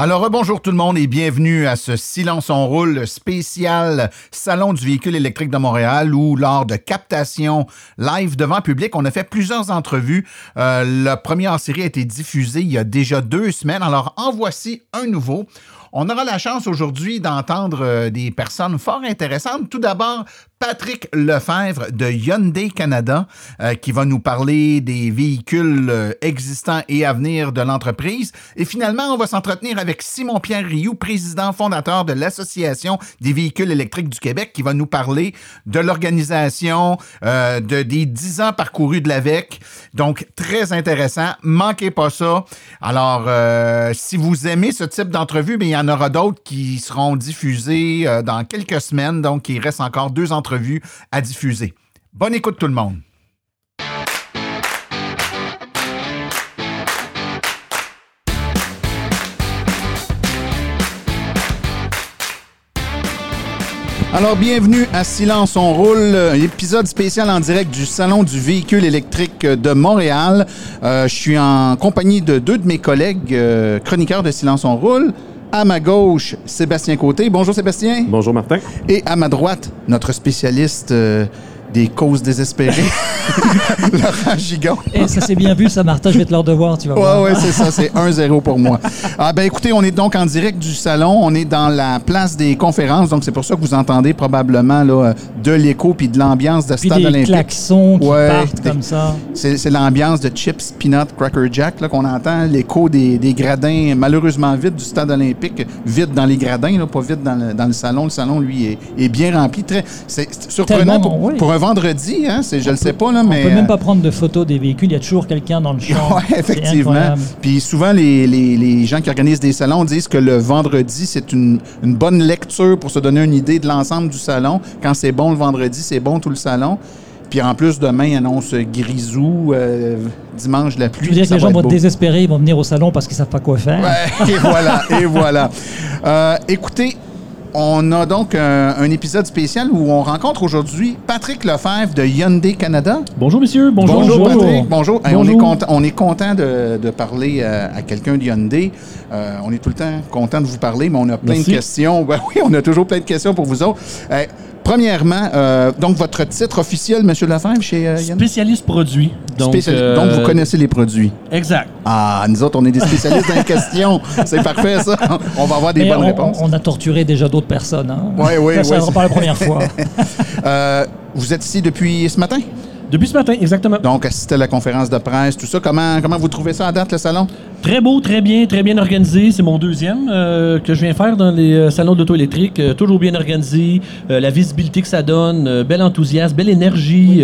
Alors, bonjour tout le monde et bienvenue à ce Silence on roule spécial Salon du véhicule électrique de Montréal où, lors de captation live devant public, on a fait plusieurs entrevues. Euh, le premier en série a été diffusé il y a déjà deux semaines. Alors, en voici un nouveau. On aura la chance aujourd'hui d'entendre euh, des personnes fort intéressantes. Tout d'abord, Patrick Lefebvre de Hyundai Canada euh, qui va nous parler des véhicules euh, existants et à venir de l'entreprise. Et finalement, on va s'entretenir avec Simon-Pierre Rioux, président fondateur de l'Association des véhicules électriques du Québec, qui va nous parler de l'organisation, de, des 10 ans parcourus de l'AVEC. Donc, très intéressant. Manquez pas ça. Alors, si vous aimez ce type d'entrevue, il y en aura d'autres qui seront diffusées euh, dans quelques semaines. Donc, il reste encore deux entrevues à diffuser. Bonne écoute tout le monde. Alors, bienvenue à Silence on roule, euh, épisode spécial en direct du Salon du véhicule électrique de Montréal. Euh, je suis en compagnie de deux de mes collègues euh, chroniqueurs de Silence on roule. À ma gauche, Sébastien Côté. Bonjour Sébastien. Bonjour Martin. Et à ma droite, notre spécialiste euh, des causes désespérées, Laurent Gigon. Et ça s'est bien vu, ça, Martin. Je vais te leur devoir, tu vas voir. Ouais, ouais, c'est ça, c'est 1-0 pour moi. Ah ben écoutez, on est donc en direct du salon, on est dans la place des conférences, donc c'est pour ça que vous entendez probablement là, de l'écho puis de l'ambiance de Puis stade des olympique. klaxons qui Ouais, partent des- comme ça. C'est c'est l'ambiance de Chips, Peanut, Cracker Jack là, qu'on entend, l'écho des, des gradins malheureusement vides du stade olympique, vide dans les gradins, là, pas vide dans le, dans le salon. Le salon, lui, est, est bien rempli. Très, c'est c'est surprenant Tellement, pour, oui. pour un vendredi, hein, c'est- je le sais pas, là, mais... On peut même euh, pas prendre de photos des véhicules. Il y a toujours quelqu'un dans le champ. Oui, effectivement. Puis souvent, les, les- les gens qui organisent des salons disent que le vendredi, c'est une, une bonne lecture pour se donner une idée de l'ensemble du salon. Quand c'est bon le vendredi, c'est bon tout le salon. Puis en plus, demain, il annonce grisou, euh, dimanche la pluie. Je veux dire que les gens vont être désespérés, ils vont venir au salon parce qu'ils savent pas quoi faire. Ouais, et voilà, et voilà. Euh, écoutez, on a donc un, un épisode spécial où on rencontre aujourd'hui Patrick Lefebvre de Hyundai Canada. Bonjour messieurs. Bonjour. Bonjour, Bonjour. Patrick. Bonjour. Hey, on, est content, on est content de, de parler euh, à quelqu'un de Hyundai. Euh, on est tout le temps content de vous parler, mais on a plein Merci. de questions. Ben oui, on a toujours plein de questions pour vous autres. Euh, premièrement, euh, donc votre titre officiel, M. Lefebvre, chez euh? Spécialiste produit. Donc, Spéciali- euh, donc, vous connaissez les produits. Exact. Ah, nous autres, on est des spécialistes dans les questions. C'est parfait, ça. On va avoir des Mais bonnes on, réponses. on a torturé déjà d'autres personnes. Hein. Ouais, ouais, Ça, ça ouais, sera pas la première fois. Euh, vous êtes ici depuis ce matin? Depuis ce matin, exactement. Donc, assistez à la conférence de presse, tout ça. Comment, comment vous trouvez ça à date, le salon? Très beau, très bien, très bien organisé. C'est mon deuxième euh, que je viens faire dans les euh, salons d'auto électrique. Euh, toujours bien organisé. Euh, la visibilité que ça donne. bel enthousiasme, belle énergie.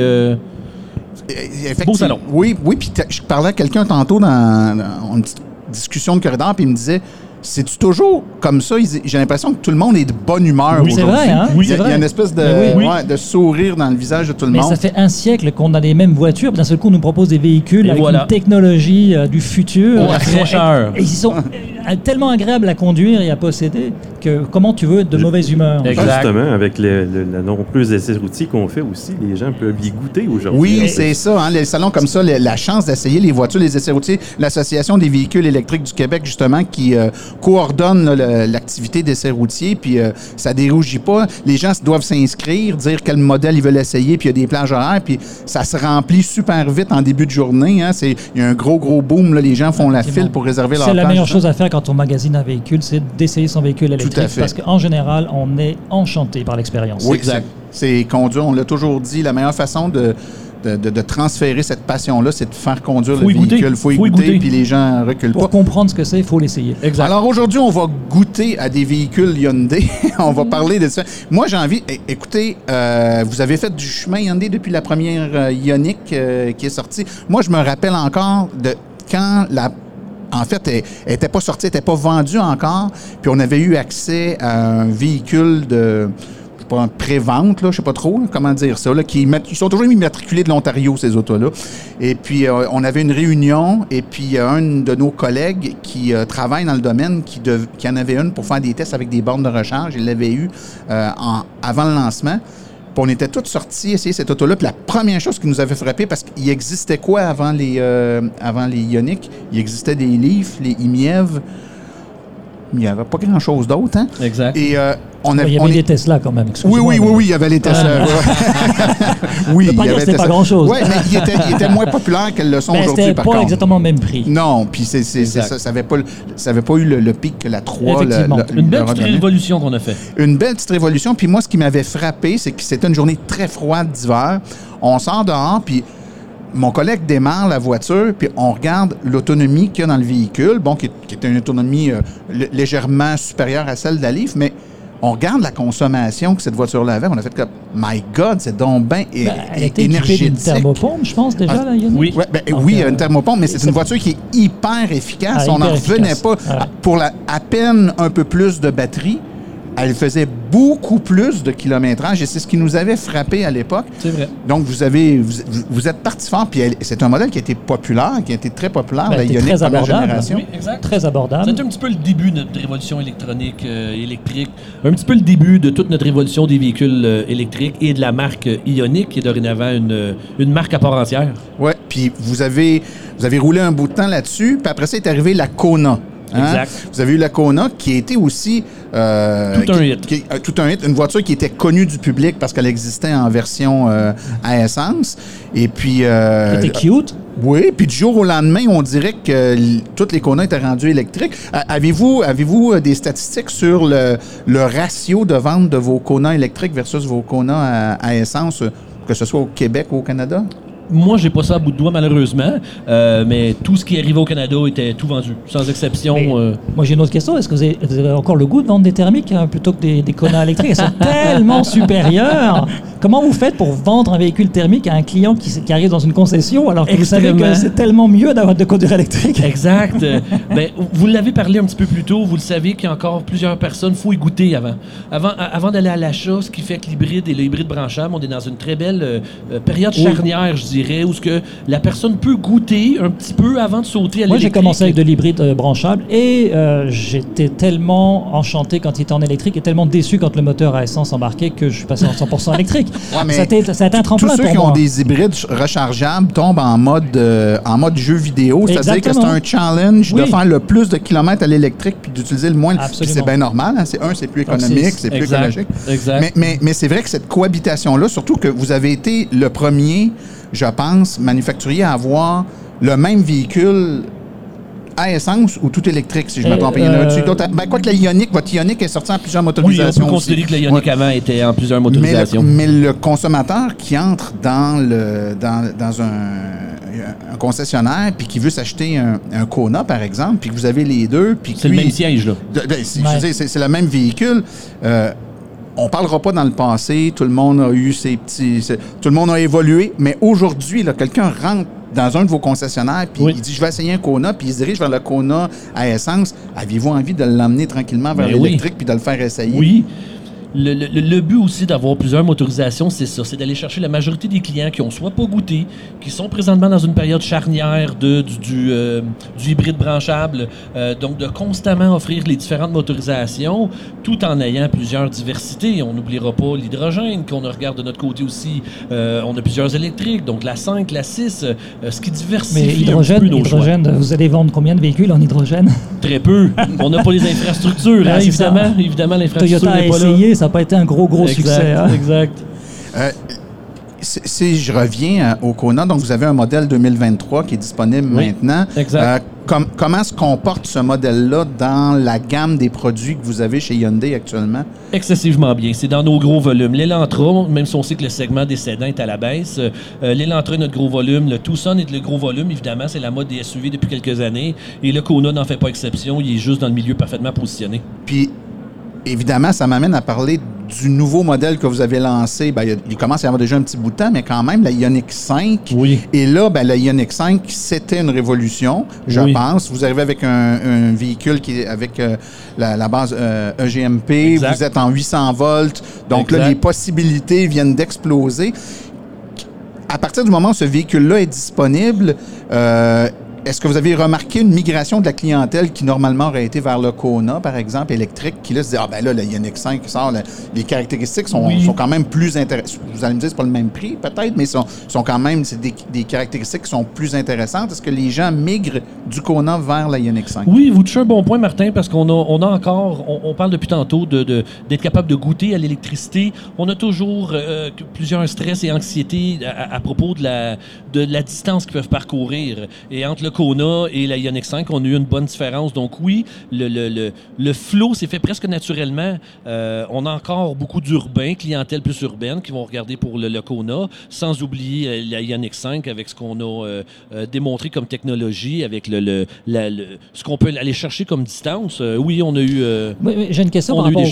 Beau salon. Oui, oui. Puis je parlais à quelqu'un tantôt dans, dans une petite discussion de corridor, puis il me disait c'est-tu toujours comme ça? J'ai l'impression que tout le monde est de bonne humeur Oui, c'est aujourd'hui. vrai, hein? Il y a- C'est Il y a vrai. une espèce de, Mais oui. ouais, de sourire dans le visage de tout le Mais monde. ça fait un siècle qu'on a les mêmes voitures. puis D'un seul coup, on nous propose des véhicules Et avec voilà. une technologie euh, du futur. La Et- fraîcheur. Et, ils sont euh, tellement agréables à conduire et à posséder que comment tu veux être de mauvaise humeur. Exact. Justement, avec le, le- la nombreuse essais routiers qu'on fait aussi, les gens peuvent y goûter aujourd'hui. Oui, c'est ça. Hein, les salons comme ça, la chance d'essayer les voitures, les essais routiers, l'Association des véhicules électriques du Québec, justement, qui euh, coordonne l'activité d'essais routiers, puis euh, ça dérougit pas. Les gens doivent s'inscrire, dire quel modèle ils veulent essayer, puis il y a des plages horaires, puis ça se remplit super vite en début de journée. Hein, c'est- Il y a un gros, gros boom. Là, les gens font la file pour réserver leur C'est la meilleure chose à faire quand on magasine un véhicule, c'est d'essayer son véhicule électrique. Fait. Parce qu'en général, on est enchanté par l'expérience. Oui, Exact. c'est conduire. On l'a toujours dit, la meilleure façon de, de, de- de transférer cette passion-là, c'est de faire conduire Faut le véhicule. faut y Faut y goûter, goûter. puis les gens reculent Pour pas. comprendre ce que c'est, il faut l'essayer. Exact. Alors aujourd'hui, on va goûter à des véhicules Hyundai. on va parler de ça. Moi, j'ai envie. Écoutez, euh, vous avez fait du chemin Hyundai depuis la première euh, Ioniq euh, qui est sortie. Moi, je me rappelle encore de quand la. En fait, elle n'était pas sortie, elle n'était pas vendue encore. Puis on avait eu accès à un véhicule de. Pré-vente, là, je sais pas trop comment dire ça, là, ils sont toujours immatriculés de l'Ontario, ces autos-là. Et puis, euh, on avait une réunion, et puis a un de nos collègues qui euh, travaille dans le domaine, qui, en avait une pour faire des tests avec des bornes de recharge. Il l'avait eu euh, avant le lancement. On était tous sortis essayer cette auto-là. Puis la première chose qui nous avait frappé, parce qu'il existait quoi avant les, euh, avant les Ioniq? Il existait des Leaf, les Imiev. Il n'y avait pas grand-chose d'autre, hein? Exact. Et euh, on, Il avait- y on avait est- des Tesla quand même. oui, oui, oui, mais- oui, il y avait les Tesla. ouais. oui, pas il y avait Tesla. pas grand-chose. Oui, mais il était, il était moins populaire qu'elles le sont Mais aujourd'hui, par pas contre. exactement le même prix. Non, puis c'est, c'est, c'est Exact. ça, ça n'avait pas, ça avait pas eu le, le pic que la 3 le- Effectivement. le- Une belle petite révolution qu'on a fait. Une belle petite révolution. Puis moi, ce qui m'avait frappé, c'est que c'était une journée très froide d'hiver. On sort dehors, puis mon collègue démarre la voiture, puis on regarde l'autonomie qu'il y a dans le véhicule, bon, qui, est- qui une autonomie euh, lé- légèrement supérieure à celle d'Alif, mais on regarde la consommation que cette voiture-là avait. On a fait comme, my God, c'est donc bien Ben, elle était énergétique. thermopompe, je pense, déjà, Ah, là, Yannick? oui. Ouais, ben, Donc, oui, euh, une thermopompe, mais c'est une voiture qui est hyper efficace. Ah, On n'en revenait pas. Pour la, à peine un peu plus de batterie, elle faisait beaucoup plus de kilométrage et c'est ce qui nous avait frappé à l'époque. C'est vrai. Donc, vous avez, vous, vous êtes parti fort, puis elle- c'est un modèle qui a été populaire, qui a été très populaire, Ben, la était Ioniq très abordable. génération. Oui, exact. Très abordable. C'est un petit peu le début de notre révolution électronique, euh, électrique. Un petit peu le début de toute notre révolution des véhicules euh, électriques et de la marque euh, Ioniq, qui est dorénavant une, une marque à part entière. Ouais, puis vous avez, vous avez roulé un bout de temps là-dessus, puis après ça est arrivé la Kona. Hein? Exact. Vous avez eu la Kona qui a été aussi... euh, Tout un qui- hit. qui- euh, tout un hit. Une voiture qui était connue du public parce qu'elle existait en version euh, à essence. Et puis... C'était cute. oui, puis du jour au lendemain, on dirait que toutes les Kona étaient rendues électriques. Avez-vous euh, des statistiques sur le, le ratio de vente de vos Kona électriques versus vos Kona à, à essence, que ce soit au Québec ou au Canada? Moi, j'ai pas ça à bout de doigt, malheureusement, euh, mais tout ce qui arrivait au Canada était tout vendu, sans exception. Mais- euh, Moi, j'ai une autre question. Est-ce que vous avez, vous avez encore le goût de vendre des thermiques hein, plutôt que des, des Kona électriques? Elles sont tellement supérieures. Comment vous faites pour vendre un véhicule thermique à un client qui, arrive dans une concession alors que vous savez que Extrêmement. c'est tellement mieux d'avoir de conduire électrique? Exact. Ben, vous l'avez parlé un petit peu plus tôt. Vous le savez qu'il y a encore plusieurs personnes. Il faut y goûter avant. Avant, d'aller à l'achat, ce qui fait que l'hybride et le hybride branchable, on est dans une très belle euh, période charnière, je dirais, où ce que la personne peut goûter un petit peu avant de sauter à Moi, j'ai commencé avec de l'hybride euh, branchable et euh, j'étais tellement enchanté quand il était en électrique et tellement déçu quand le moteur à essence embarquait que je suis passé en 100% électrique. Ouais, mais ça, a été, ça a été un tremplin Tous ceux pour qui moi. ont des hybrides ch- rechargeables tombent en mode, euh, en mode jeu vidéo. C'est-à-dire que c'est un challenge de faire le plus de kilomètres à l'électrique puis d'utiliser le moins. Puis Absolument. c'est bien normal. hein. C'est un, c'est plus Donc, économique, c'est- c'est plus Exact. écologique. Exact. Mais, mais, mais c'est vrai que cette cohabitation-là, surtout que vous avez été le premier, je pense, manufacturier à avoir le même véhicule à essence ou tout électrique, si je me Euh, trompe. Il y en a euh, d'autres. Ben, quoi que la Ioniq, votre Ioniq est sortie en plusieurs Oui, on motorisations. peut considérer aussi. que la Ioniq Ouais. avant était en plusieurs Mais motorisations. le, mais le consommateur qui entre dans, le, dans, dans un, un concessionnaire puis qui veut s'acheter un, un Kona, par exemple, puis que vous avez les deux, C'est le même siège, là. c'est- Ouais. c'est c'est le même véhicule. Euh, on parlera pas dans le passé. Tout le monde a eu ses petits. Tout le monde a évolué. Mais aujourd'hui, là, quelqu'un rentre dans un de vos concessionnaires puis Oui. il dit je vais essayer un Kona puis il se dirige vers le Kona à essence. Aviez-vous envie de l'emmener tranquillement vers oui. l'électrique puis de le faire essayer? Oui. Le, le- le but aussi d'avoir plusieurs motorisations, c'est ça, c'est d'aller chercher la majorité des clients qui ont soit pas goûté, qui sont présentement dans une période charnière de, du, du, euh, du hybride branchable, euh, donc de constamment offrir les différentes motorisations, tout en ayant plusieurs diversités. On n'oubliera pas l'hydrogène qu'on regarde de notre côté aussi. Euh, on a plusieurs électriques, donc la 5, la 6, euh, ce qui diversifie Mais un hydrogène, peu nos choix. hydrogène, vous allez vendre combien de véhicules en hydrogène? Très peu. On n'a pas les infrastructures, Ben, hein, ça. évidemment. Évidemment, l'infrastructure n'est pas là. Ça n'a pas été un gros, gros Exact, succès. hein. exact. Euh, si, je reviens euh, au Kona, donc vous avez un modèle 2023 qui est disponible Oui, maintenant. exact. Euh, com- comment se comporte ce modèle-là dans la gamme des produits que vous avez chez Hyundai actuellement? Excessivement bien. C'est dans nos gros volumes. L'Elantra, même si on sait que le segment des sédans est à la baisse, euh, l'Elantra est notre gros volume. Le Tucson est le gros volume, évidemment. C'est la mode des SUV depuis quelques années. Et le Kona n'en fait pas exception. Il est juste dans le milieu parfaitement positionné. Puis, évidemment, ça m'amène à parler du nouveau modèle que vous avez lancé. Ben, il, commence à y avoir déjà un petit bout de temps, mais quand même, la Ioniq 5. Oui. Et là, ben, la Ioniq 5, c'était une révolution, je Oui. pense. Vous arrivez avec un, un véhicule qui est avec euh, la, la base euh, EGMP. Exact. Vous êtes en 800 volts. Donc là, les possibilités viennent d'exploser. À partir du moment où ce véhicule-là est disponible, euh, est-ce que vous avez remarqué une migration de la clientèle qui normalement aurait été vers le Kona, par exemple, électrique, qui là se dit Ah ben là, le Ioniq 5 qui sort, les caractéristiques sont, Oui. sont quand même plus intéressantes. Vous allez me dire, c'est pas le même prix, peut-être, mais sont, sont quand même c'est des, des caractéristiques qui sont plus intéressantes. Est-ce que les gens migrent du Kona vers la Ioniq 5? Oui, vous touchez un bon point, Martin, parce qu'on a, on a encore, on, on parle depuis tantôt de, de- d'être capable de goûter à l'électricité. On a toujours euh, plusieurs stress et anxiétés à, à propos de la, de la distance qu'ils peuvent parcourir. Et entre le Kona et la Ioniq 5, on a eu une bonne différence. Donc oui, le, le, le, le flow s'est fait presque naturellement. Euh, on a encore beaucoup d'urbains, clientèle plus urbaine, qui vont regarder pour le, Kona, sans oublier euh, la Ioniq 5 avec ce qu'on a euh, démontré comme technologie, avec le, le- la- le- ce qu'on peut aller chercher comme distance. Oui, on a eu... Oui, J'ai une question On par a eu rapport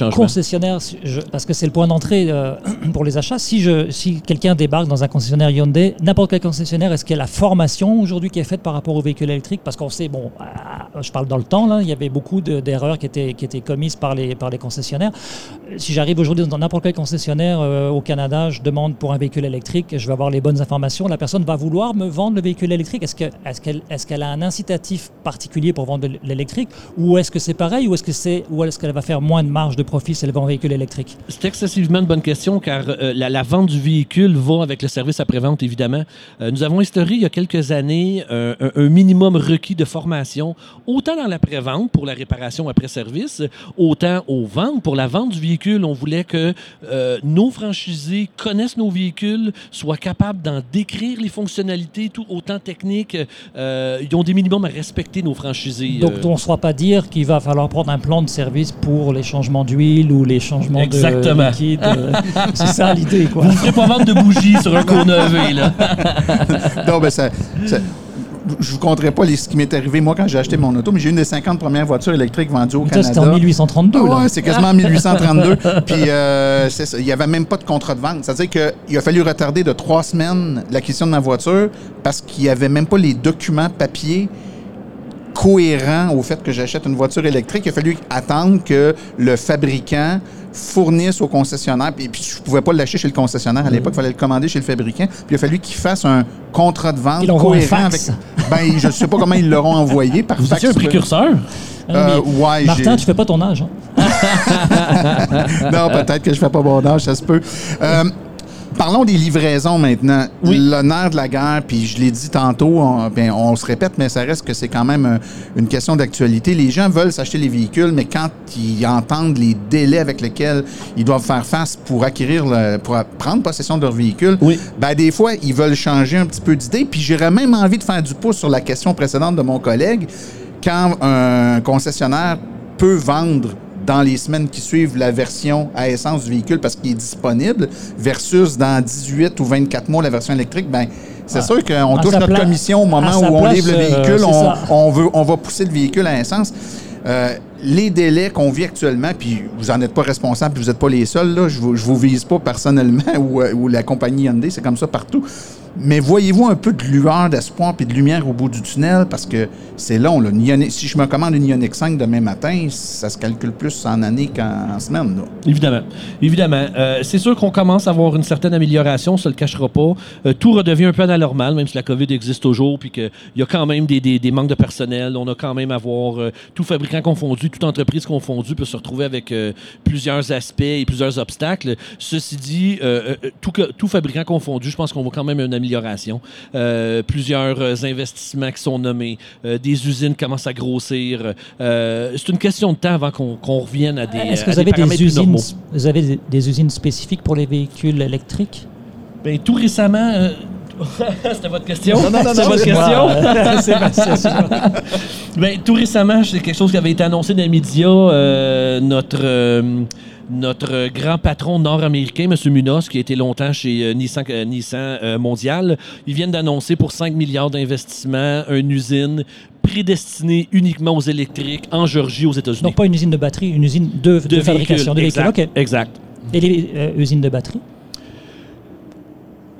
si je- parce que c'est le point d'entrée pour les achats. Si, je, si quelqu'un débarque dans un concessionnaire Hyundai, n'importe quel concessionnaire, est-ce qu'il y a la formation aujourd'hui qui est faite par rapport aux véhicules électriques Parce qu'on sait, bon, je parle dans le temps, là, il y avait beaucoup de- d'erreurs qui étaient, qui étaient commises par les, par les concessionnaires. Si j'arrive aujourd'hui dans n'importe quel concessionnaire euh, au Canada, je demande pour un véhicule électrique, je vais avoir les bonnes informations, la personne va vouloir me vendre le véhicule électrique. Est-ce que- est-ce qu'elle est qu'elle a un incitatif particulier pour vendre l'électrique ou est-ce que c'est pareil ou est-ce que c'est est-ce qu'elle va faire moins de marge de profit si elle vend un véhicule électrique? C'est excessivement une bonne question car euh, la, vente du véhicule va avec le service après-vente, évidemment. Euh, nous avons instauré il y a quelques années euh, un, un minimum requis de formation, autant dans la pré-vente pour la réparation après service, autant aux ventes pour la vente du véhicule. On voulait que euh, nos franchisés connaissent nos véhicules, soient capables d'en décrire les fonctionnalités, tout autant techniques. Euh, ils ont des minimums à respecter, nos franchisés. Donc euh, on ne se pas dire qu'il va falloir prendre un plan de service pour les changements d'huile ou les changements Exactement. de liquide. c'est ça l'idée quoi. Vous ne ferez pas vendre de bougies sur un EV, là. non, ben ça, ça- je vous compterai pas les- ce qui m'est arrivé moi quand j'ai acheté mon auto, mais j'ai une des 50 premières voitures électriques vendues au Canada. c'était en 1832 Ah ouais, c'est quasiment en 1832. Puis euh, ça, il n'y avait même pas de contrat de vente. C'est-à-dire qu'il a fallu retarder de trois semaines l'acquisition de ma voiture parce qu'il n'y avait même pas les documents papier cohérents au fait que j'achète une voiture électrique. Il a fallu attendre que le fabricant fournisse au concessionnaire. Puis, puis je ne pouvais pas l'acheter chez le concessionnaire à l'époque, il fallait le commander chez le fabricant. Puis il a fallu qu'il fasse un contrat de vente cohérent avec. fax. Ben, je ne sais pas comment ils l'auront envoyé par Vous fax. étiez un précurseur? Ah, Euh, ouais, Martin, tu fais pas ton âge. hein? non, peut-être que je fais pas bon âge, ça se peut. Euh, Parlons des livraisons maintenant. Oui. L'honneur de la guerre, puis je l'ai dit tantôt, on, ben, on se répète, mais ça reste que c'est quand même euh, une question d'actualité. Les gens veulent s'acheter les véhicules, mais quand ils entendent les délais avec lesquels ils doivent faire face pour acquérir, le- pour prendre possession de leur véhicule, Oui. ben, des fois, ils veulent changer un petit peu d'idée. Puis j'aurais même envie de faire du pouce sur la question précédente de mon collègue. Quand un concessionnaire peut vendre dans les semaines qui suivent la version à essence du véhicule parce qu'il est disponible versus dans 18 ou 24 mois la version électrique, ben c'est Ah. sûr qu'on touche notre commission au moment où on place, livre le euh, véhicule, on, on veut, on va pousser le véhicule à essence. Euh, les délais qu'on vit actuellement, puis vous n'en êtes pas responsable, puis vous n'êtes pas les seuls, là, je ne vous vise pas personnellement ou, euh, ou la compagnie Hyundai, c'est comme ça partout. Mais voyez-vous un peu de lueur d'espoir puis de lumière au bout du tunnel? Parce que c'est long. Là. Si je me commande une Ioniq 5 demain matin, ça se calcule plus en année qu'en en semaine. Évidemment. Évidemment. Euh, c'est sûr qu'on commence à avoir une certaine amélioration, ça ne le cachera pas. Euh, tout redevient un peu anormal, même si la COVID existe toujours, puis qu'il y a quand même des, manques de personnel. On a quand même à voir euh, tout fabricant confondu, toute entreprise confondue peut se retrouver avec euh, plusieurs aspects et plusieurs obstacles. Ceci dit, tout, tout fabricant confondu, je pense qu'on voit quand même une amélioration. Euh, plusieurs euh, investissements qui sont nommés, euh, des usines commencent à grossir. Euh, c'est une question de temps avant qu'on revienne à des, Est-ce que vous avez des usines, normaux. vous avez des, des usines spécifiques pour les véhicules électriques? Ben, tout récemment, C'était votre question? Non, non, non, C'était non, votre question? c'est. Ben, tout récemment, c'est quelque chose qui avait été annoncé dans les médias. euh, notre, euh, notre grand patron nord-américain, M. Munoz, qui a été longtemps chez euh, Nissan, euh, Nissan euh, Mondial, ils viennent d'annoncer pour 5 milliards d'investissements une usine prédestinée uniquement aux électriques en Géorgie, aux États-Unis. Donc pas une usine de batterie, une usine de, de fabrication de véhicules. Exact. Exact. Et les euh, usines de batterie?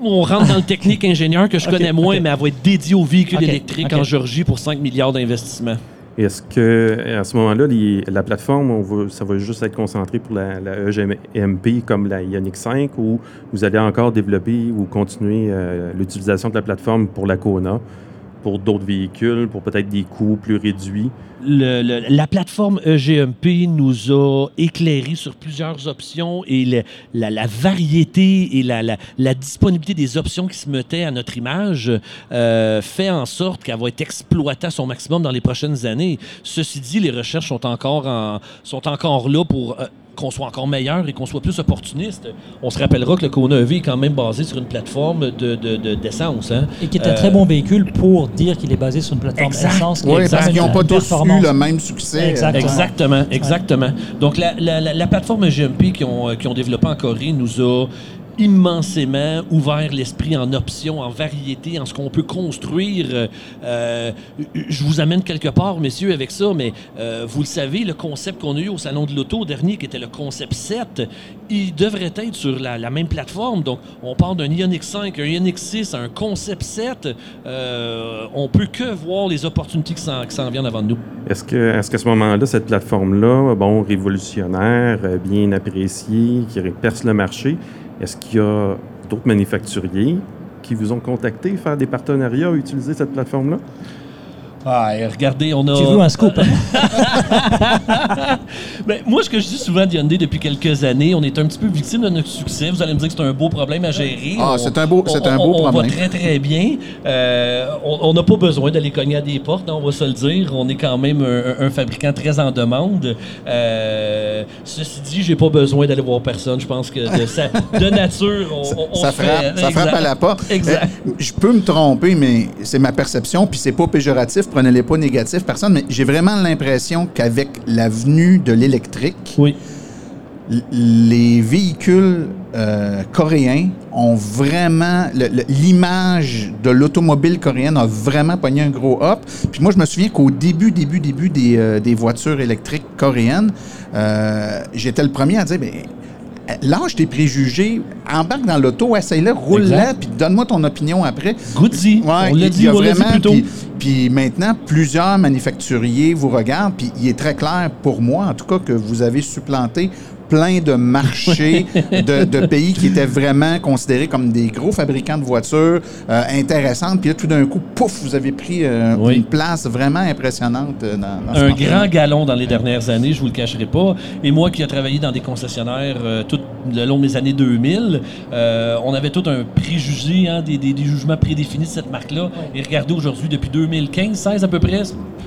On rentre dans le technique ingénieur que je connais moins, mais elle va être dédiée aux véhicules électriques en Géorgie pour 5 milliards d'investissements. Est-ce que à ce moment-là, les- la plateforme, on va- ça va juste être concentré pour la, la EGMP comme la Ioniq 5 ou vous allez encore développer ou continuer euh, l'utilisation de la plateforme pour la Kona, pour d'autres véhicules, pour peut-être des coûts plus réduits? La plateforme EGMP nous a éclairé sur plusieurs options et la, variété et la, disponibilité des options qui se mettaient à notre image euh, fait en sorte qu'elle va être exploitée à son maximum dans les prochaines années. Ceci dit, les recherches sont encore, en- sont encore là pour euh, qu'on soit encore meilleur et qu'on soit plus opportuniste. On se rappellera que le Kona EV est quand même basé sur une plateforme de- de- de- d'essence. hein. et qui est un Euh, très bon véhicule pour dire qu'il est basé sur une plateforme Exact. essence. qui Oui, parce qu'ils n'ont pas tous eu le même succès. Exactement. Exactement, exactement. Donc, la, la- la- la plateforme GMP qu'ils ont, euh, qu'ils ont développée en Corée nous a immensément ouvert l'esprit en options, en variété, en ce qu'on peut construire. Euh, euh, je vous amène quelque part, messieurs, avec ça, mais euh, vous le savez, le concept qu'on a eu au Salon de l'Auto dernier, qui était le concept 7, il devrait être sur la, même plateforme. Donc, on part d'un Ioniq 5, un Ioniq 6, un concept 7. Euh, on peut que voir les opportunités qui s'en viennent avant nous. Est-ce que, est-ce qu'à ce moment-là, cette plateforme-là, bon, révolutionnaire, bien appréciée, qui perce le marché, est-ce qu'il y a d'autres manufacturiers qui vous ont contacté, faire des partenariats, utiliser cette plateforme-là? Ah, et regardez, on a. Tu veux un scoop hein? Ben, moi, ce que je dis souvent d'Hyundai depuis quelques années, on est un petit peu victime de notre succès. Vous allez me dire que c'est un beau problème à gérer. Ah, On- c'est un beau- on- c'est un on- beau on problème. va très, très bien. Euh, on on n'a pas besoin d'aller cogner à des portes, hein, on va se le dire. On est quand même un, un fabricant très en demande. Euh, ceci dit, j'ai pas besoin d'aller voir personne. Je pense que de, sa- de nature, on, on- on ça se fait- frappe, ça frappe à la porte. Exact. Euh, je peux me tromper, mais c'est ma perception, puis c'est pas péjoratif, prenez-les pas négatifs, personne, mais j'ai vraiment l'impression qu'avec la venue de l'électrique, Oui. les véhicules euh, coréens ont vraiment l'image de l'automobile coréenne a vraiment pogné un gros hop. Puis moi je me souviens qu'au début début début des, euh, des voitures électriques coréennes, euh, j'étais le premier à dire ben lâche tes préjugés, embarque dans l'auto, essaye-le, roule-la, puis donne-moi ton opinion après. Goody. Ouais, on l'a dit, on vraiment, plus tôt. Puis, puis maintenant, plusieurs manufacturiers vous regardent, puis il est très clair pour moi, en tout cas, que vous avez supplanté plein de marchés de, de pays qui étaient vraiment considérés comme des gros fabricants de voitures euh, intéressantes. Puis là, tout d'un coup, pouf, vous avez pris euh, Oui. une place vraiment impressionnante euh, dans, dans ce un grand galon dans les dernières années, je vous le cacherai pas. Et moi qui ai travaillé dans des concessionnaires euh, tout le long des années 2000, euh, on avait tout un préjugé, hein, des, des- des jugements prédéfinis de cette marque-là. Et regardez aujourd'hui, depuis 2015, 16 à peu près,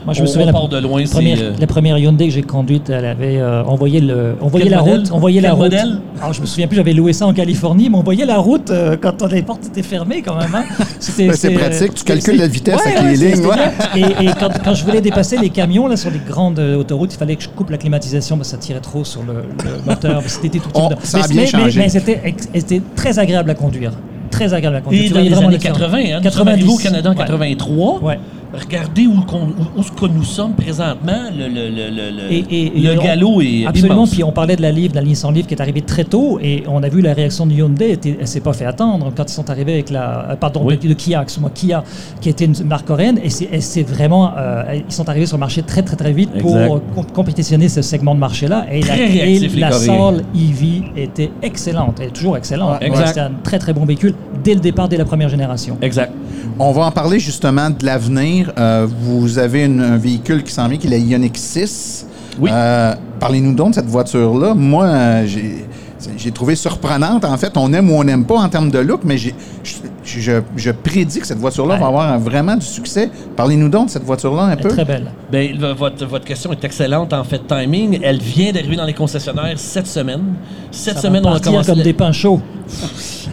Moi, je on, me souviens on la, part de loin. première, la première Hyundai que j'ai conduite, elle avait euh, envoyé le, on voyait Quel la modèle? route, on voyait la route. modèle? Alors, je me souviens plus, j'avais loué ça en Californie, mais on voyait la route euh, quand les portes étaient fermées quand même. hein. C'était- Ben, c'est pratique, tu calcules la vitesse Ouais, avec ouais, les lignes, ouais. Et, et quand, quand je voulais dépasser les camions là sur les grandes euh, autoroutes, il fallait que je coupe la climatisation parce que ça tirait trop sur le, le moteur. C'était tout On- timide. ça a Mais- bien mais- changé. Mais, mais c'était très agréable à conduire. Très agréable à conduire. Et Tu dans voyais les vraiment années l'excellence. 80, hein, nous sommes arrivés au Canada en Ouais. 83. Ouais. Regardez où, qu'on- où- où ce que nous sommes présentement. Le, le, Et- et- le et on- galop est Absolument. immense. Puis on parlait de la livre, de la Nissan Livre qui est arrivée très tôt et on a vu la réaction de Hyundai. était- Elle s'est pas fait attendre quand ils sont arrivés avec la, euh, pardon, Oui. de, de Kia, excuse-moi, Kia, qui était une marque coréenne et c'est, vraiment, euh, ils sont arrivés sur le marché très très très vite Exact. pour com- compétitionner ce segment de marché-là. Et la, Très et réactifs, les la. Salle EV était excellente, elle est toujours excellente. Exact. C'était un très très bon véhicule dès le départ, dès la première génération. Exact. On va en parler justement de l'avenir. Euh, vous avez une- un véhicule qui s'en vient, qui est la Ioniq 6. Oui. Euh, Parlez-nous donc de cette voiture-là. Moi, j'ai trouvé surprenante. En fait, on aime ou on n'aime pas en termes de look, mais j'ai- je, je- je prédis que cette voiture-là Ouais. va avoir un- vraiment du succès. Parlez-nous donc de cette voiture-là un Elle peu. très belle. Ben, v- votre, votre question est excellente en fait timing. Elle vient d'arriver dans les concessionnaires cette semaine. Cette Ça semaine, va on a commencé. comme la- des pains chauds.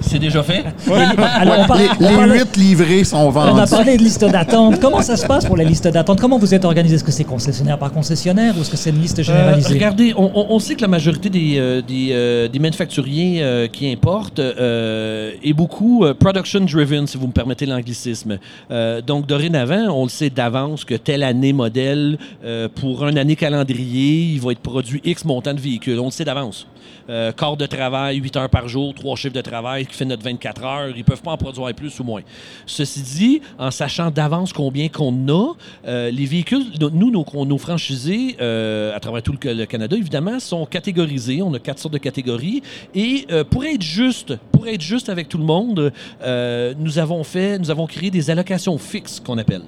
C'est déjà fait? Alors, on parle- Les, on les livrés sont On a vendus. parlé de liste d'attente. Comment ça se passe pour la liste d'attente? Comment vous êtes organisé? Est-ce que c'est concessionnaire par concessionnaire ou est-ce que c'est une liste Euh, généralisée? regardez, on, on- on sait que la majorité des, euh, des, euh, des manufacturiers euh, qui importent euh, est beaucoup euh, production-driven, si vous me permettez l'anglicisme. Euh, donc, dorénavant, on le sait d'avance que telle année modèle, euh, pour une année calendrier, il va être produit X montant de véhicules. On le sait d'avance. Euh, quart de travail, 8 heures par jour, trois chiffres de travail qui fait notre 24 heures. Ils peuvent pas en produire plus ou moins. Ceci dit, en sachant d'avance combien qu'on a, euh, les véhicules, no- nous, nos, nos franchisés, euh, à travers tout le, Canada, évidemment, sont catégorisés. On a quatre sortes de catégories. Et euh, pour être juste, pour être juste avec tout le monde, nous avons fait, nous avons créé des allocations fixes qu'on appelle.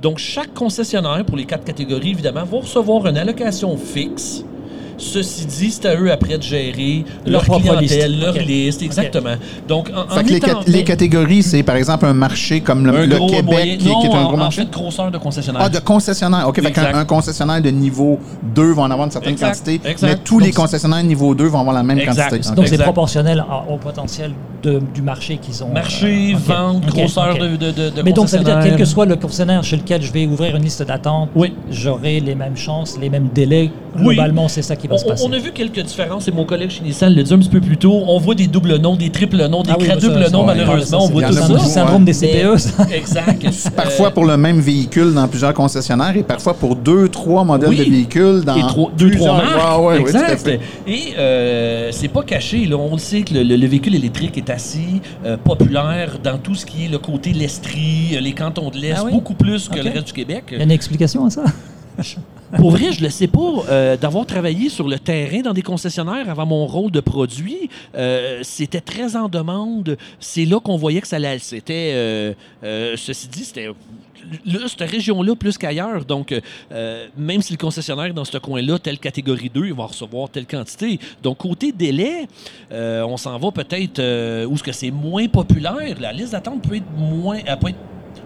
Donc, chaque concessionnaire, pour les quatre catégories, évidemment, va recevoir une allocation fixe. Ceci dit, c'est à eux après de gérer Leur leur, propre clientèle, liste. leur liste, exactement. Donc, en, en Fait que les, étant- cat- les catégories, c'est par exemple un marché comme le, Québec, moyen- qui, est un en- gros en marché. fait, grosseur de concessionnaire. Ah, de concessionnaire. OK, fait un concessionnaire de niveau 2 va en avoir une certaine Exact, quantité, exact. mais tous Donc, les concessionnaires niveau 2 vont avoir la même Exact. quantité. Donc c'est proportionnel à- au potentiel de- du marché qu'ils ont. Marché, euh, vente, grosseur de, de, de, de Mais donc ça veut dire quel que soit le concessionnaire chez lequel je vais ouvrir une liste d'attente, Oui. j'aurai les mêmes chances, les mêmes délais. Oui. Globalement, c'est ça qui va On, se passer. on a vu quelques différences, et mon collègue chez Nissan le dit un petit peu plus tôt. On voit des doubles noms, des triples noms, des Ah oui, quadruples ça, noms, ouais, malheureusement. ça, on c'est voit tout ça. le syndrome des CPE. ça. Exact. Parfois Euh, pour le même véhicule dans plusieurs concessionnaires et parfois pour deux, trois modèles Oui. de véhicules dans et trois- deux, plusieurs... trois marques. Ouais, ouais, oui, tout à exact. fait. Et euh, c'est pas caché. Là. On le sait que le, le- le véhicule électrique est assez euh, populaire dans tout ce qui est le côté l'Estrie, les cantons de l'Est, Ah oui? beaucoup plus que Ok. le reste du Québec. Il y a une explication à ça? Pour vrai, je le sais pas. euh, D'avoir travaillé sur le terrain dans des concessionnaires avant mon rôle de produit, euh, c'était très en demande. C'est là qu'on voyait que ça allait. C'était, euh, ceci dit, c'était cette région-là plus qu'ailleurs. Donc, même si le concessionnaire dans ce coin-là, telle catégorie 2, il va recevoir telle quantité. Donc, côté délai, on s'en va peut-être où ce que c'est moins populaire. La liste d'attente peut être moins, peut être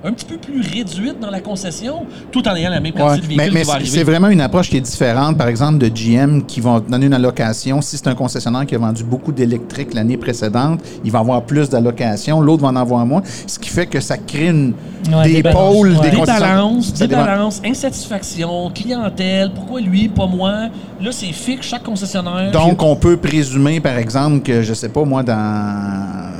un petit peu plus réduite dans la concession, tout en ayant la même Ouais, quantité de véhicules mais qui va c'est arriver. c'est vraiment une approche qui est différente, par exemple, de GM qui vont donner une allocation. Si c'est un concessionnaire qui a vendu beaucoup d'électrique l'année précédente, il va avoir plus d'allocations, l'autre va en avoir moins, ce qui fait que ça crée une, Ouais, des pôles, ouais. des Des balances, des balances, insatisfaction, clientèle, pourquoi lui, pas moi? Là, c'est fixe, chaque concessionnaire. Donc, on peut présumer, par exemple, que, je sais pas, moi, dans.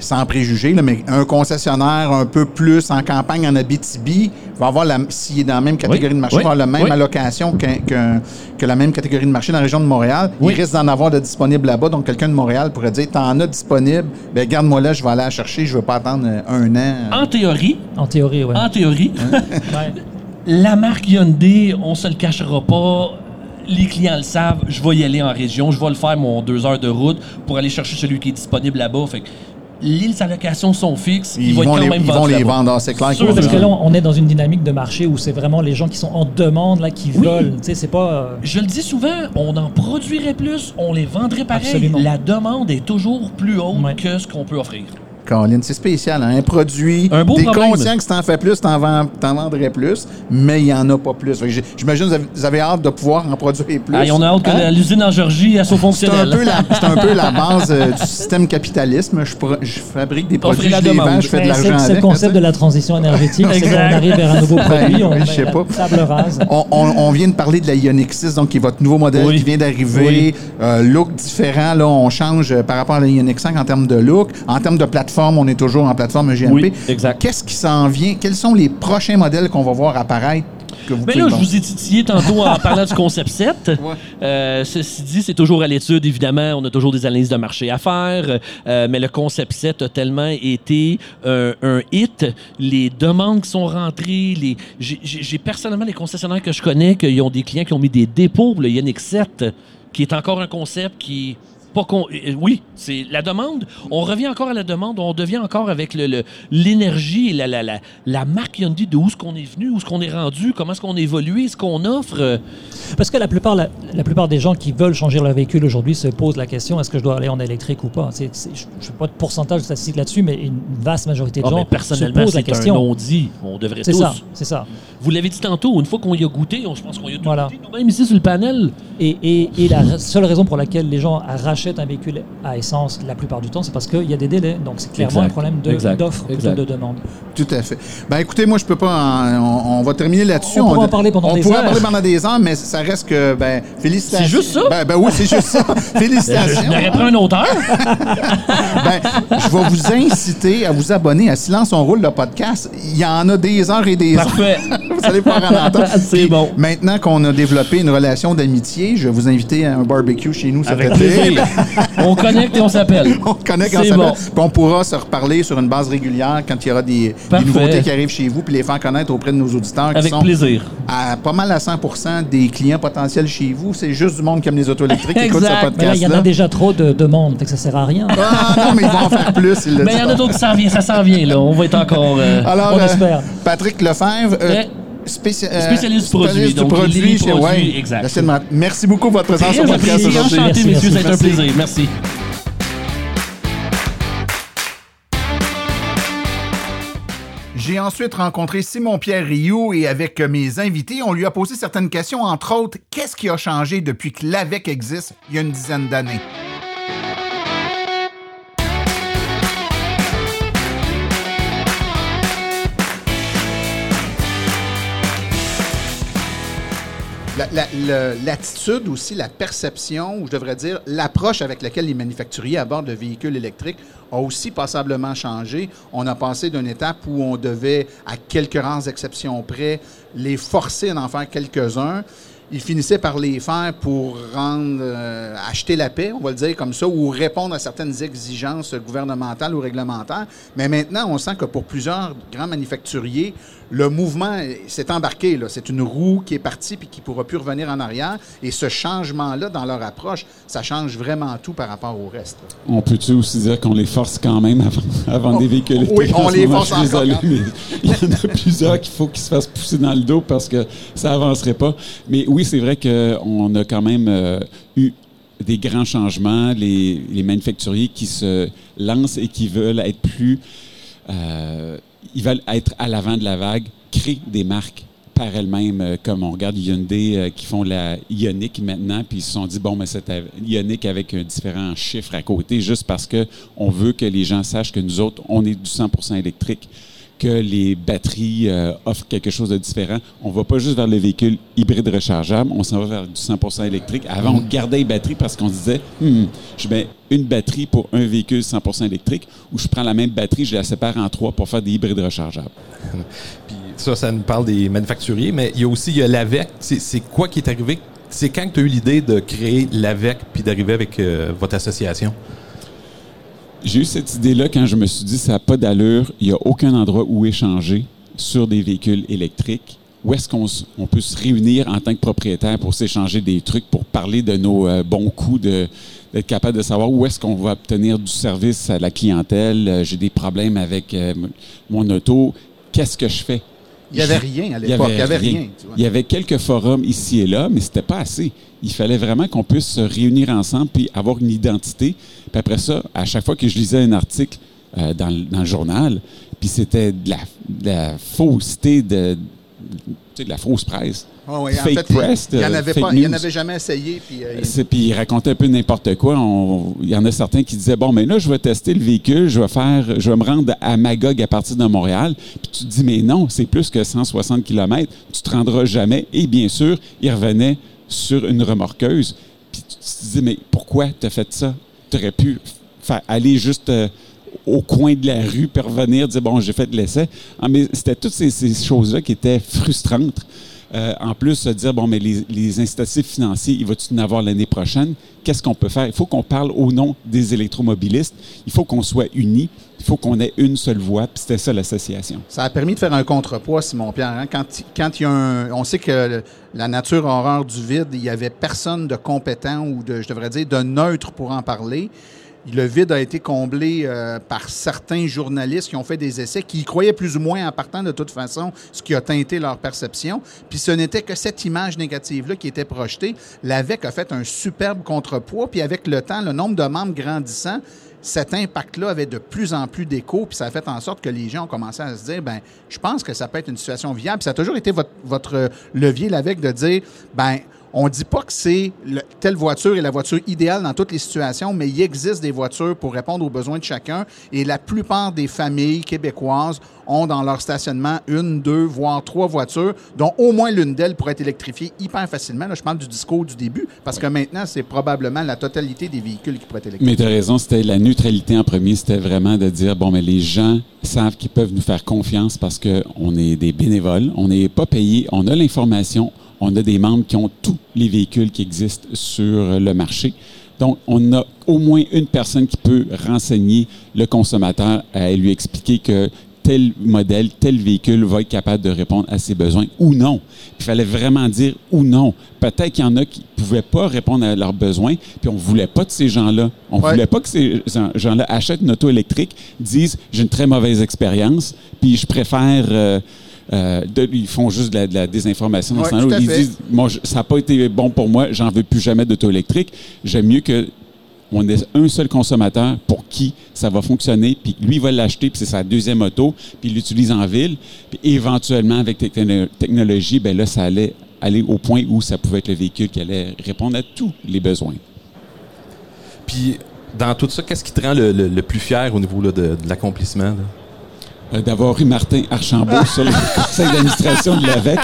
Sans préjuger, là, mais un concessionnaire un peu plus en campagne en Abitibi va avoir, s'il est dans la même catégorie Oui, de marché, oui, va avoir la même oui. allocation que la même catégorie de marché dans la région de Montréal. Oui. Il risque d'en avoir de disponible là-bas. Donc, quelqu'un de Montréal pourrait dire T'en as disponible, ben garde-moi là, je vais aller la chercher, je ne veux pas attendre euh, un an. En théorie, En théorie, oui. en théorie, Ouais. la marque Hyundai, on se le cachera pas. Les clients le savent, je vais y aller en région, je vais le faire mon deux heures de route pour aller chercher celui qui est disponible là-bas. Fait que les allocations sont fixes, Ils, il va vont, être quand les, même ils vont les vendre, Ah, c'est clair. Sûr, Parce que là, on est dans une dynamique de marché où c'est vraiment les gens qui sont en demande, là, qui Oui. veulent. Tu sais, c'est pas. euh, Je le dis souvent, on en produirait plus, on les vendrait pareil. Absolument. La demande est toujours plus haute Ouais. que ce qu'on peut offrir. Caroline, c'est spécial. hein? Un produit, Un beau t'es problème. conscient que si t'en fais plus, t'en, vends, t'en vendrais plus, mais il n'y en a pas plus. Fait que j'ai- J'imagine que vous avez, vous avez hâte de pouvoir en produire plus. Ah, et on a hâte que Hein? l'usine en Georgie soit C'est un, fonctionnelle. peu la, c'est un peu la base euh, du système capitalisme. Je, pro- je fabrique des produits, je les vends, je fais de ben, c'est l'argent c'est le avec. concept de sais. la transition énergétique. c'est qu'on arrive vers un nouveau produit, on je sais pas. table rase. On, on- on vient de parler de la Ioniq 6, donc qui est votre nouveau modèle Oui. qui vient d'arriver. Oui. Euh, look différent, là, on change euh, par rapport à la Ioniq 5 en termes de look. En termes de plateforme, on est toujours en plateforme GMP. Oui, exact. Qu'est-ce qui s'en vient? Quels sont les prochains modèles qu'on va voir apparaître? Que vous Mais pouvez là, je vous ai titillé tantôt en parlant du concept 7. Euh, ceci dit, c'est toujours à l'étude, évidemment. On a toujours des analyses de marché à faire. euh, mais le concept 7 a tellement été un, un hit. Les demandes qui sont rentrées, les... j'ai personnellement les concessionnaires que je connais qui ont des clients qui ont mis des dépôts pour le Yannick 7, qui est encore un concept qui pas con- euh, oui, c'est la demande. On revient encore à la demande. On devient encore avec le- le- l'énergie et la, la, la, la marque Hyundai de où est-ce qu'on est venu, où est-ce qu'on est rendu, comment est-ce qu'on a évolué, ce qu'on offre. euh, Parce que la plupart, la, la plupart des gens qui veulent changer leur véhicule aujourd'hui se posent la question est-ce que je dois aller en électrique ou pas? C'est- c'est- Je ne sais pas de pourcentage statistique là-dessus, mais une vaste majorité de ah, gens mais se posent la c'est un question. non-dit. On devrait C'est tous. ça, c'est ça. Vous l'avez dit tantôt, une fois qu'on y a goûté, on, je pense qu'on y a tout Voilà. goûté nous-mêmes ici sur le panel. Et, et- et la seule raison pour laquelle les gens arrachent rachètent un véhicule à essence la plupart du temps, c'est parce qu'il y a des délais. Donc c'est clairement Exact. un problème d'offre plutôt de demande. Tout à fait. Ben écoutez, moi je peux pas. en- on, on va terminer là-dessus. On pourrait en parler pendant on des pourrait en heures. parler pendant des heures, mais ça reste que ben félicitations. C'est juste ça? Ben, ben oui, c'est juste ça. Félicitations. je n'aurais pris un auteur. Ben, je vais vous inciter à vous abonner à Silence on roule le podcast. Il y en a des heures et des heures. Parfait. vous allez pouvoir en entendre. C'est bon. Maintenant qu'on a développé une relation d'amitié, je vais vous inviter à un barbecue chez nous cet Avec été. On connecte et on s'appelle. On connaît quand C'est ça bon. Puis on pourra se reparler sur une base régulière quand il y aura des, nouveautés qui arrivent chez vous, puis les faire connaître auprès de nos auditeurs qui Avec sont plaisir. à pas mal à 100% des clients potentiels chez vous. C'est juste du monde qui aime les autos électriques qui écoute ce là, il y en a déjà trop de demandes, fait que ça sert à rien. Ah non, mais ils vont en faire plus. Mais il y en a d'autres qui s'en viennent. Ça s'en vient, là. On va être encore. euh, Alors, On euh, espère. Patrick Lefebvre, euh. Spéci- euh, Spécialiste du produit, spécialiste du donc produit les chez- produits, ouais. exact. Merci beaucoup pour votre présence au podcast aujourd'hui. Enchanté, messieurs. Été un plaisir. Merci. J'ai ensuite rencontré Simon-Pierre Rioux et avec mes invités, on lui a posé certaines questions, entre autres, qu'est-ce qui a changé depuis que l'AVEC existe il y a une dizaine d'années? L'attitude aussi, la perception, ou je devrais dire l'approche avec laquelle les manufacturiers abordent le véhicule électrique a aussi passablement changé. On a passé d'une étape où on devait, à quelques rares exceptions près, les forcer à faire quelques-uns. Ils finissaient par les faire pour euh, acheter la paix, on va le dire comme ça, ou répondre à certaines exigences gouvernementales ou réglementaires. Mais maintenant, on sent que pour plusieurs grands manufacturiers, le mouvement s'est embarqué. là. C'est une roue qui est partie puis qui ne pourra plus revenir en arrière. Et ce changement-là dans leur approche, ça change vraiment tout par rapport au reste. là. On peut-tu aussi dire qu'on les force quand même à, à vendre des véhicules? oui, on les moment? force désolé, encore. mais il y en a plusieurs qu'il faut qu'ils se fassent pousser dans le dos parce que ça avancerait pas. Mais oui, c'est vrai qu'on a quand même euh, eu des grands changements, les, les manufacturiers qui se lancent et qui veulent être plus... euh, ils veulent être à l'avant de la vague, créer des marques par elles-mêmes, euh, comme on regarde Hyundai euh, qui font la Ioniq maintenant, puis ils se sont dit, bon, mais c'est Ioniq avec un différent chiffre à côté, juste parce que on veut que les gens sachent que nous autres, on est du 100% électrique, que les batteries euh, offrent quelque chose de différent. On va pas juste vers le véhicule hybride rechargeable, on s'en va vers du 100% électrique. Avant, on gardait les batteries parce qu'on se disait, Hmm, je mets une batterie pour un véhicule 100% électrique, ou je prends la même batterie, je la sépare en trois pour faire des hybrides rechargeables. Puis ça, ça nous parle des manufacturiers, mais il y a aussi l'AVEC. C'est quoi qui est arrivé? C'est quand tu as eu l'idée de créer l'AVEC puis d'arriver avec euh, votre association? J'ai eu cette idée-là quand je me suis dit, ça n'a pas d'allure, il n'y a aucun endroit où échanger sur des véhicules électriques. Où est-ce qu'on on peut se réunir en tant que propriétaire pour s'échanger des trucs, pour parler de nos euh, bons coups, d'être capable de savoir où est-ce qu'on va obtenir du service à la clientèle? Euh, J'ai des problèmes avec euh, mon auto. Qu'est-ce que je fais? Il n'y avait rien à l'époque. Il n'y avait rien. rien. tu vois. Il y avait quelques forums ici et là, mais c'était pas assez. Il fallait vraiment qu'on puisse se réunir ensemble puis avoir une identité. Puis après ça, à chaque fois que je lisais un article euh, dans, le- dans le journal, puis c'était de la, de la fausseté, de, de la fausse presse. Ouais, ouais, en Fake fait, il- press, il n'y en de avait fake en jamais essayé. Puis, euh, il- Puis il racontait un peu n'importe quoi. On- Il y en a certains qui disaient bon, mais là, je vais tester le véhicule, je vais faire, je vais me rendre à Magog à partir de Montréal. Puis tu te dis mais non, c'est plus que 160 km, tu te rendras jamais. Et bien sûr, il revenait sur une remorqueuse. Puis tu te dis mais pourquoi tu as fait ça? Tu aurais pu faire aller juste euh, au coin de la rue puis revenir dire bon, j'ai fait l'essai. Ah, mais c'était toutes ces, choses-là qui étaient frustrantes. Euh, en plus, se dire, bon, mais les, les incitatifs financiers, il va-tu en avoir l'année prochaine? Qu'est-ce qu'on peut faire? Il faut qu'on parle au nom des électromobilistes. Il faut qu'on soit unis. Il faut qu'on ait une seule voix. Puis c'était ça l'association. Ça a permis de faire un contrepoids, Simon-Pierre. hein. Quand, quand il y a un... On sait que la nature horreur du vide. Il n'y avait personne de compétent ou de, je devrais dire, de neutre pour en parler. Le vide a été comblé euh, par certains journalistes qui ont fait des essais, qui croyaient plus ou moins en partant de toute façon, ce qui a teinté leur perception. Puis ce n'était que cette image négative-là qui était projetée. L'AVEC a fait un superbe contrepoids, puis avec le temps, le nombre de membres grandissant, cet impact-là avait de plus en plus d'écho, puis ça a fait en sorte que les gens ont commencé à se dire, ben, je pense que ça peut être une situation viable. Puis ça a toujours été votre, votre levier, l'AVEC, de dire, ben, on dit pas que c'est le- telle voiture est la voiture idéale dans toutes les situations, mais il existe des voitures pour répondre aux besoins de chacun. Et la plupart des familles québécoises ont dans leur stationnement une, deux, voire trois voitures, dont au moins l'une d'elles pourrait être électrifiée hyper facilement. Là, je parle du discours du début, parce que maintenant, c'est probablement la totalité des véhicules qui pourraient être électrifiés. Mais tu as raison, c'était la neutralité en premier, c'était vraiment de dire, bon, mais les gens savent qu'ils peuvent nous faire confiance parce qu'on est des bénévoles, on n'est pas payé, on a l'information, on a des membres qui ont tous les véhicules qui existent sur le marché. Donc, on a au moins une personne qui peut renseigner le consommateur et lui expliquer que tel modèle, tel véhicule va être capable de répondre à ses besoins ou non. Il fallait vraiment dire ou non. Peut-être qu'il y en a qui ne pouvaient pas répondre à leurs besoins, puis on ne voulait pas de ces gens-là. On ne Ouais. voulait pas que ces gens-là achètent une auto électrique, disent j'ai une très mauvaise expérience, puis je préfère. euh, euh, de- ils font juste de la, de la désinformation dans Ouais, ce temps-là. tout à Ils fait. disent moi, je- ça n'a pas été bon pour moi, j'en veux plus jamais d'auto électrique. J'aime mieux que on ait un seul consommateur pour qui ça va fonctionner, puis lui il va l'acheter, puis c'est sa deuxième auto, puis il l'utilise en ville, puis éventuellement avec techno- technologie, ben là ça allait aller au point où ça pouvait être le véhicule qui allait répondre à tous les besoins. Puis, dans tout ça, qu'est-ce qui te rend le, le- le plus fier au niveau là, de, de l'accomplissement? Euh, D'avoir eu Martin Archambault sur le conseil d'administration de l'AVEC.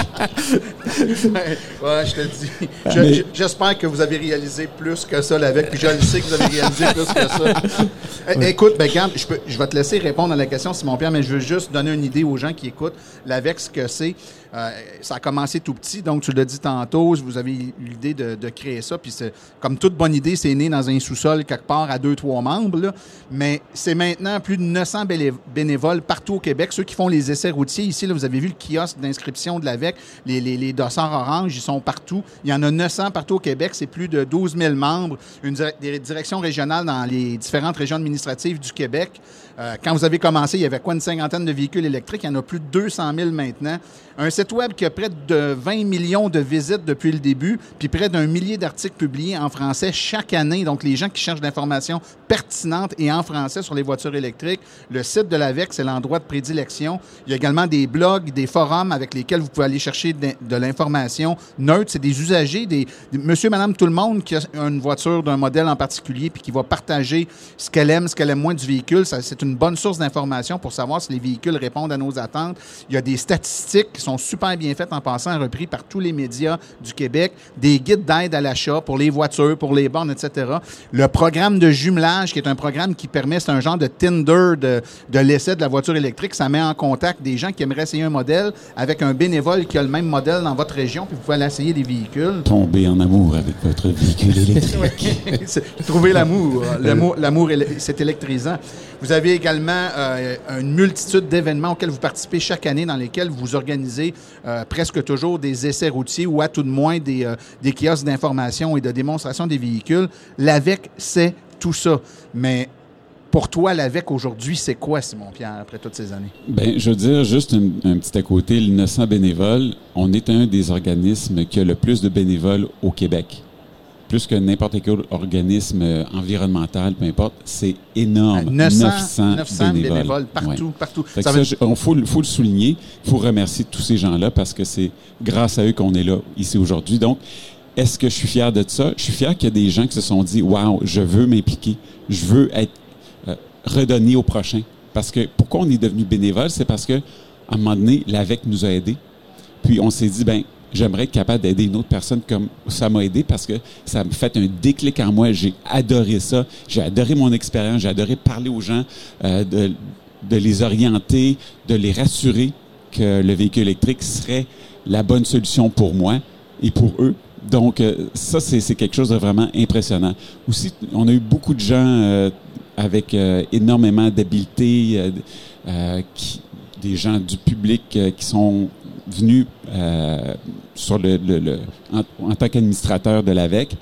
ouais, je te dis. Je- mais- je- J'espère que vous avez réalisé plus que ça l'avec, puis je le sais que vous avez réalisé plus que ça. Eh, Écoute, ben, regarde, je, peux- je vais te laisser répondre à la question, Simon-Pierre, mais je veux juste donner une idée aux gens qui écoutent. L'AVEC, ce que c'est, euh, ça a commencé tout petit, donc tu l'as dit tantôt, vous avez eu l'idée de, créer ça, puis comme toute bonne idée, c'est né dans un sous-sol quelque part à deux, trois membres, mais c'est maintenant plus de 900 bélé- bénévoles partout au Québec, ceux qui font les essais routiers. Ici, vous avez vu le kiosque d'inscription de l'AVEC, les, les, les dossards orange, ils sont partout. Il y en a 900 partout au Québec, c'est plus de 12 000 membres, une des directions régionales dans les différentes régions administratives du Québec. Euh, quand vous avez commencé, il y avait quoi, une cinquantaine de véhicules électriques? Il y en a plus de 200 000 maintenant. Un site web qui a près de 20 millions de visites depuis le début, puis près d'un millier d'articles publiés en français chaque année. Donc, les gens qui cherchent d'informations pertinentes et en français sur les voitures électriques, le site de l'AVEC, c'est l'endroit de prédilection. Il y a également des blogs, des forums avec lesquels vous pouvez aller chercher de, l'information neutre. C'est des usagers, des, monsieur, madame, tout le monde qui a une voiture d'un modèle en particulier puis qui va partager ce qu'elle aime, ce qu'elle aime moins du véhicule. Une bonne source d'information pour savoir si les véhicules répondent à nos attentes. Il y a des statistiques qui sont super bien faites en passant, repris par tous les médias du Québec, des guides d'aide à l'achat pour les voitures, pour les bornes, etc. Le programme de jumelage, qui est un programme qui permet, c'est un genre de Tinder de, de l'essai de la voiture électrique. Ça met en contact des gens qui aimeraient essayer un modèle avec un bénévole qui a le même modèle dans votre région, puis vous pouvez aller essayer des véhicules. Tomber en amour avec votre véhicule électrique. Trouver l'amour. L'amour, c'est électrisant. Vous avez également euh, une multitude d'événements auxquels vous participez chaque année, dans lesquels vous organisez euh, presque toujours des essais routiers ou à tout de moins des, euh, des kiosques d'information et de démonstration des véhicules. L'AVEC, c'est tout ça. Mais pour toi, l'AVEC aujourd'hui, c'est quoi, Simon-Pierre, après toutes ces années? Ben, je veux dire, juste un, un petit à côté, le 900 bénévoles, on est un des organismes qui a le plus de bénévoles au Québec. Plus que n'importe quel organisme euh, environnemental, peu importe, c'est énorme. 900, 900 bénévoles, Ouais. partout, partout. Fait que Ça veut- je- on faut, le- faut le souligner. Il faut remercier tous ces gens-là parce que c'est grâce à eux qu'on est là ici aujourd'hui. Donc, est-ce que je suis fier de ça? Je suis fier qu'il y a des gens qui se sont dit, wow, je veux m'impliquer, je veux être euh, redonné au prochain. Parce que pourquoi on est devenu bénévole? C'est parce que à un moment donné, l'AVEC nous a aidés. Puis on s'est dit, ben, j'aimerais être capable d'aider une autre personne comme ça m'a aidé parce que ça me fait un déclic en moi. J'ai adoré ça. J'ai adoré mon expérience. J'ai adoré parler aux gens, euh, de, de les orienter, de les rassurer que le véhicule électrique serait la bonne solution pour moi et pour eux. Donc, euh, ça, c'est quelque chose de vraiment impressionnant. Aussi, on a eu beaucoup de gens euh, avec euh, énormément d'habileté, euh, qui- des gens du public qui sont venus euh, sur le, le- le- en, en tant qu'administrateur de l'AVEC.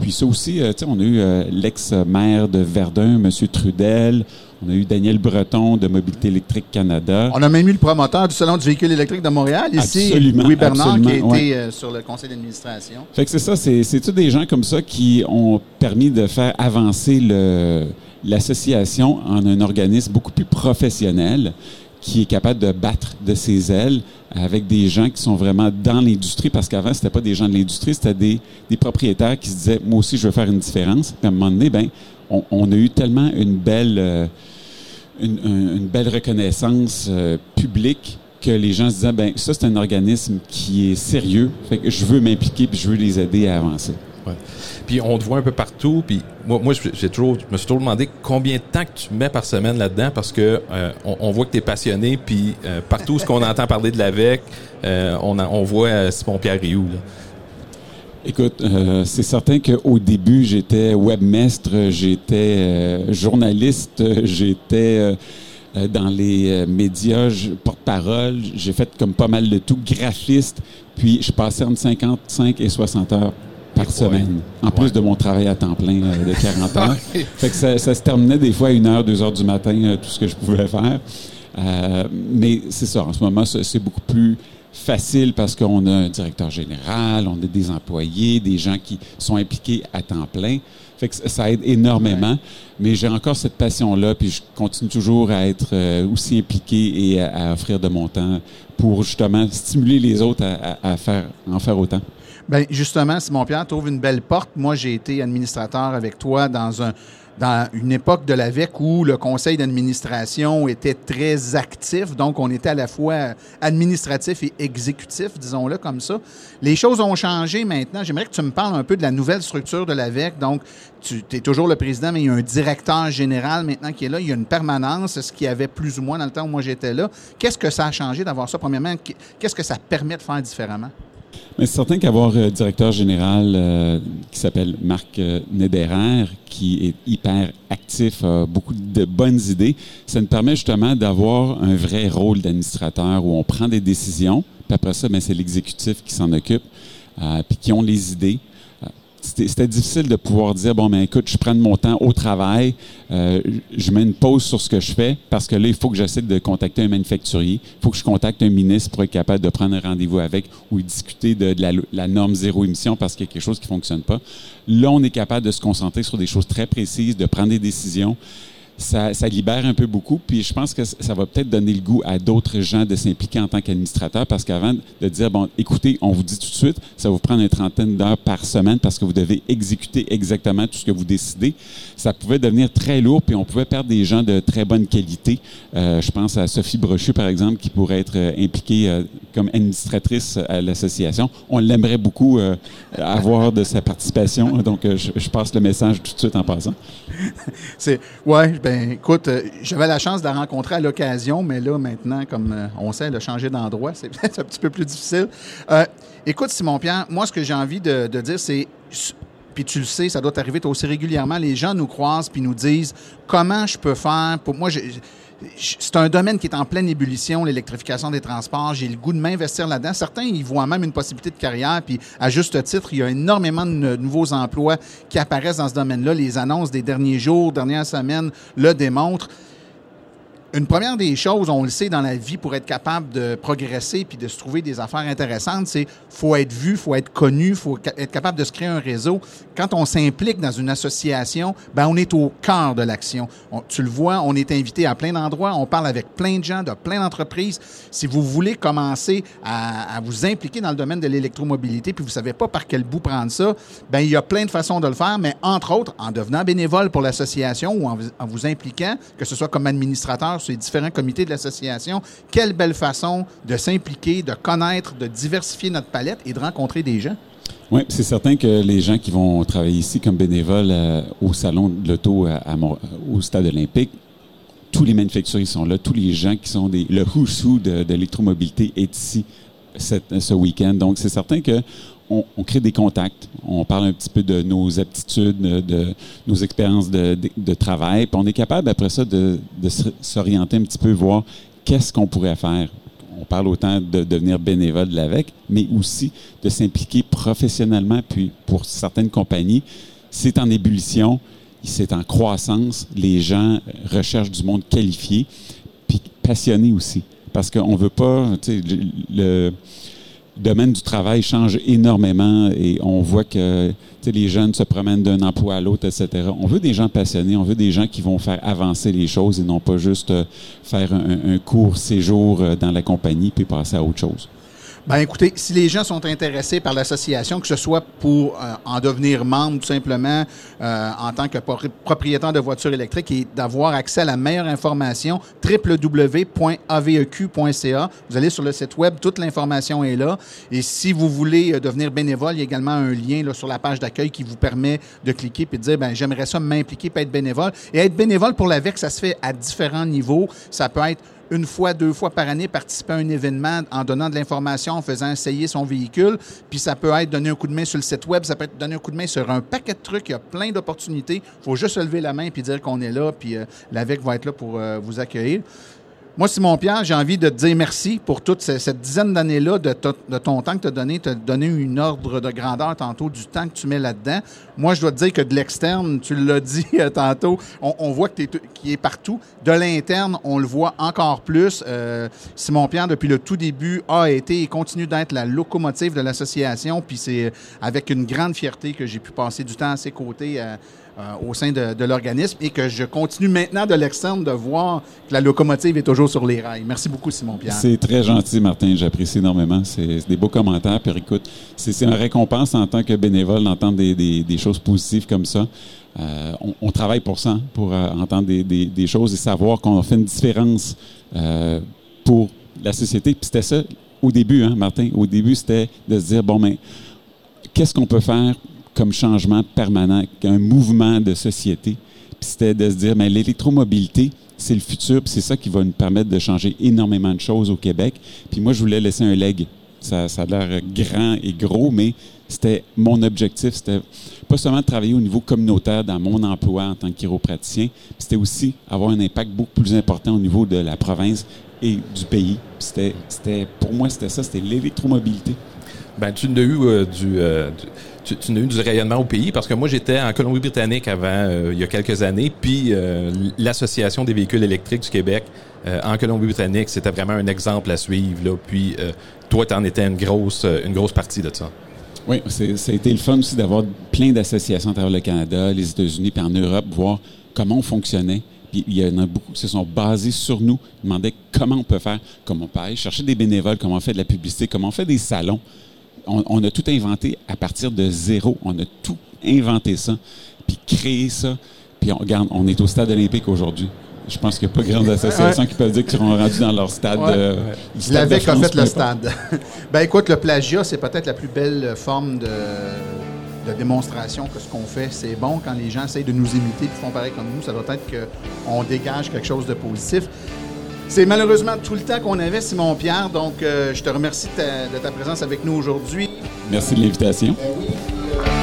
Puis ça aussi, euh, on a eu euh, l'ex-maire de Verdun, M. Trudel. On a eu Daniel Breton de Mobilité électrique Canada. On a même eu le promoteur du Salon du véhicule électrique de Montréal ici, Absolument, Louis Bernard, qui a été euh, sur le conseil d'administration. Fait que c'est ça, c'est, tous des gens comme ça qui ont permis de faire avancer le, l'association en un organisme beaucoup plus professionnel qui est capable de battre de ses ailes avec des gens qui sont vraiment dans l'industrie, parce qu'avant, c'était pas des gens de l'industrie, c'était des, des propriétaires qui se disaient, moi aussi, je veux faire une différence. Puis à un moment donné, ben, on, on a eu tellement une belle, euh, une, un- une belle reconnaissance euh, publique que les gens se disaient, ben, ça, c'est un organisme qui est sérieux, fait que je veux m'impliquer puis je veux les aider à avancer. Ouais. Puis on te voit un peu partout. Puis moi, moi j'ai toujours, je me suis toujours demandé combien de temps que tu mets par semaine là-dedans parce que euh, on, on voit que tu es passionné. Puis euh, partout ce qu'on entend parler de l'AVEC, euh, on, a- on voit euh, Simon-Pierre Rioux. là. Écoute, euh, c'est certain qu'au début, j'étais webmestre, j'étais euh, journaliste, j'étais euh, dans les médias, porte-parole, j'ai fait comme pas mal de tout, graphiste, puis je passais entre 55 et 60 heures par semaine, en plus de mon travail à temps plein euh, de 40 heures. fait que ça, ça se terminait des fois à 1 heure, 2 heures du matin, euh, tout ce que je pouvais faire. Euh, mais c'est ça, en ce moment, c'est beaucoup plus facile parce qu'on a un directeur général, on a des employés, des gens qui sont impliqués à temps plein. Fait que ça- aide énormément. Mais j'ai encore cette passion-là, puis je continue toujours à être euh, aussi impliqué et à, à offrir de mon temps pour justement stimuler les autres à, à- à faire, à en faire autant. Ben justement, Simon-Pierre, trouve une belle porte. Moi, j'ai été administrateur avec toi dans dans une époque de l'AVEC où le conseil d'administration était très actif, donc on était à la fois administratif et exécutif, disons-le comme ça. Les choses ont changé maintenant. J'aimerais que tu me parles un peu de la nouvelle structure de l'AVEC. Donc, tu es toujours le président, mais il y a un directeur général maintenant qui est là. Il y a une permanence, ce qu'il y avait plus ou moins dans le temps où moi j'étais là. Qu'est-ce que ça a changé d'avoir ça, premièrement? Qu'est-ce que ça permet de faire différemment? C'est certain qu'avoir un directeur général euh, qui s'appelle Marc euh, Nederer, qui est hyper actif, a beaucoup de bonnes idées, ça nous permet justement d'avoir un vrai rôle d'administrateur où on prend des décisions, puis après ça, ben, c'est l'exécutif qui s'en occupe, euh, puis qui ont les idées. C'était difficile de pouvoir dire, bon, ben écoute, je prends de mon temps au travail, euh, je mets une pause sur ce que je fais, parce que là, il faut que j'essaie de contacter un manufacturier, il faut que je contacte un ministre pour être capable de prendre un rendez-vous avec ou discuter de, la, la norme zéro émission parce qu'il y a quelque chose qui fonctionne pas. Là, on est capable de se concentrer sur des choses très précises, de prendre des décisions. Ça, ça libère un peu beaucoup, puis je pense que ça va peut-être donner le goût à d'autres gens de s'impliquer en tant qu'administrateur, parce qu'avant de dire, bon, écoutez, on vous dit tout de suite, ça va vous prendre une trentaine d'heures par semaine parce que vous devez exécuter exactement tout ce que vous décidez, ça pouvait devenir très lourd, puis on pouvait perdre des gens de très bonne qualité. Euh, je pense à Sophie Brochu, par exemple, qui pourrait être euh, impliquée euh, comme administratrice à l'association. On l'aimerait beaucoup euh, avoir de sa participation, donc euh, je, je passe le message tout de suite en passant. C'est ouais, ben écoute, euh, j'avais la chance de la rencontrer à l'occasion, mais là maintenant, comme euh, on sait, elle a changé d'endroit, c'est peut-être un petit peu plus difficile. Euh, écoute, Simon Pierre, moi ce que j'ai envie de, dire, c'est puis tu le sais, ça doit t'arriver toi aussi régulièrement. Les gens nous croisent puis nous disent comment je peux faire. Pour moi, c'est un domaine qui est en pleine ébullition, l'électrification des transports. J'ai le goût de m'investir là-dedans. Certains, ils voient même une possibilité de carrière. Puis, à juste titre, il y a énormément de nouveaux emplois qui apparaissent dans ce domaine-là. Les annonces des derniers jours, dernières semaines le démontrent. Une première des choses, on le sait dans la vie, pour être capable de progresser puis de se trouver des affaires intéressantes, c'est faut être vu, faut être connu, faut être capable de se créer un réseau. Quand on s'implique dans une association, ben on est au cœur de l'action. On- Tu le vois, on est invité à plein d'endroits, on parle avec plein de gens de plein d'entreprises. Si vous voulez commencer à, vous impliquer dans le domaine de l'électromobilité puis vous savez pas par quel bout prendre ça, ben il y a plein de façons de le faire, mais entre autres en devenant bénévole pour l'association ou en vous impliquant, que ce soit comme administrateur sur les différents comités de l'association. Quelle belle façon de s'impliquer, de connaître, de diversifier notre palette et de rencontrer des gens. Oui, c'est certain que les gens qui vont travailler ici comme bénévoles euh, au salon de l'auto à Mont- au stade olympique, tous les manufacturiers sont là, tous les gens qui sont des le who's who de, l'électromobilité est ici ce week-end. Donc c'est certain que on, crée des contacts, on parle un petit peu de nos aptitudes, de, nos expériences de, travail, puis on est capable après ça de, s'orienter un petit peu, voir qu'est-ce qu'on pourrait faire. On parle autant de devenir bénévole de mais aussi de s'impliquer professionnellement. Puis pour certaines compagnies, c'est en ébullition, c'est en croissance. Les gens recherchent du monde qualifié, puis passionné aussi. Parce qu'on ne veut pas, tu sais, le- domaine du travail change énormément et on voit que les jeunes se promènent d'un emploi à l'autre, etc. On veut des gens passionnés, on veut des gens qui vont faire avancer les choses et non pas juste euh, faire un, un court séjour euh, dans la compagnie puis passer à autre chose. Ben écoutez, si les gens sont intéressés par l'association, que ce soit pour euh, en devenir membre tout simplement euh, en tant que propriétaire de voitures électriques et d'avoir accès à la meilleure information, www.aveq.ca. Vous allez sur le site web, toute l'information est là. Et si vous voulez euh, devenir bénévole, il y a également un lien là, sur la page d'accueil qui vous permet de cliquer et de dire, ben j'aimerais ça m'impliquer, et être bénévole. Et être bénévole pour l'AVEC, ça se fait à différents niveaux. Ça peut être une fois, deux fois par année participer à un événement en donnant de l'information, en faisant essayer son véhicule. Puis ça peut être donner un coup de main sur le site web, ça peut être donner un coup de main sur un paquet de trucs. Il y a plein d'opportunités. Il faut juste lever la main puis dire qu'on est là, puis euh, l'AVEC va être là pour euh, vous accueillir. Moi, Simon Pierre, j'ai envie de te dire merci pour toute cette, dizaine d'années-là de, ton temps que tu as donné. Tu as donné une ordre de grandeur tantôt du temps que tu mets là-dedans. Moi, je dois te dire que de l'externe, tu l'as dit euh, tantôt, on, voit que est partout. De l'interne, on le voit encore plus. Euh, Simon Pierre, depuis le tout début, a été et continue d'être la locomotive de l'association. Puis c'est avec une grande fierté que j'ai pu passer du temps à ses côtés. Euh, euh, au sein de, l'organisme et que je continue maintenant de l'externe de voir que la locomotive est toujours sur les rails. Merci beaucoup, Simon Pierre. C'est très gentil, Martin. J'apprécie énormément. C'est des beaux commentaires. Puis écoute, c'est une récompense en tant que bénévole d'entendre des, choses positives comme ça. Euh, on, travaille pour ça, pour euh, entendre des, choses et savoir qu'on fait une différence pour la société. Puis c'était ça au début, hein, Martin. Au début, c'était de se dire, bon, mais qu'est-ce qu'on peut faire comme changement permanent, un mouvement de société. C'était de se dire, mais l'électromobilité, c'est le futur, puis c'est ça qui va nous permettre de changer énormément de choses au Québec. Puis moi, je voulais laisser un leg. Ça, a l'air grand et gros, mais c'était mon objectif. C'était pas seulement de travailler au niveau communautaire dans mon emploi en tant que chiropraticien, c'était aussi avoir un impact beaucoup plus important au niveau de la province et du pays. C'était, pour moi, c'était ça, c'était l'électromobilité. Ben, tu n'as eu euh, du, euh, tu, tu as eu du rayonnement au pays parce que moi j'étais en Colombie-Britannique avant euh, il y a quelques années, puis l'association des véhicules électriques du Québec en Colombie-Britannique c'était vraiment un exemple à suivre là. Puis toi tu en étais une grosse une grosse partie de ça. Oui, ça a été le fun aussi d'avoir plein d'associations à travers le Canada, les États-Unis, puis en Europe, voir comment on fonctionnait. Puis il y en a beaucoup qui se sont basés sur nous, demandaient comment on peut faire, comment on peut aller chercher des bénévoles, comment on fait de la publicité, comment on fait des salons on, a tout inventé à partir de zéro. On a tout inventé ça, puis créé ça. Puis on, regarde, on est au stade olympique aujourd'hui. Je pense qu'il n'y a pas grande association qui peuvent dire qu'ils seront rendus dans leur stade. Euh, a fait le stade. ben écoute, le plagiat, c'est peut-être la plus belle forme de, démonstration que ce qu'on fait, c'est bon quand les gens essayent de nous imiter et font pareil comme nous. Ça doit être qu'on dégage quelque chose de positif. C'est malheureusement tout le temps qu'on avait, Simon Pierre. Donc, euh, je te remercie de ta, présence avec nous aujourd'hui. Merci de l'invitation. Ben Épisode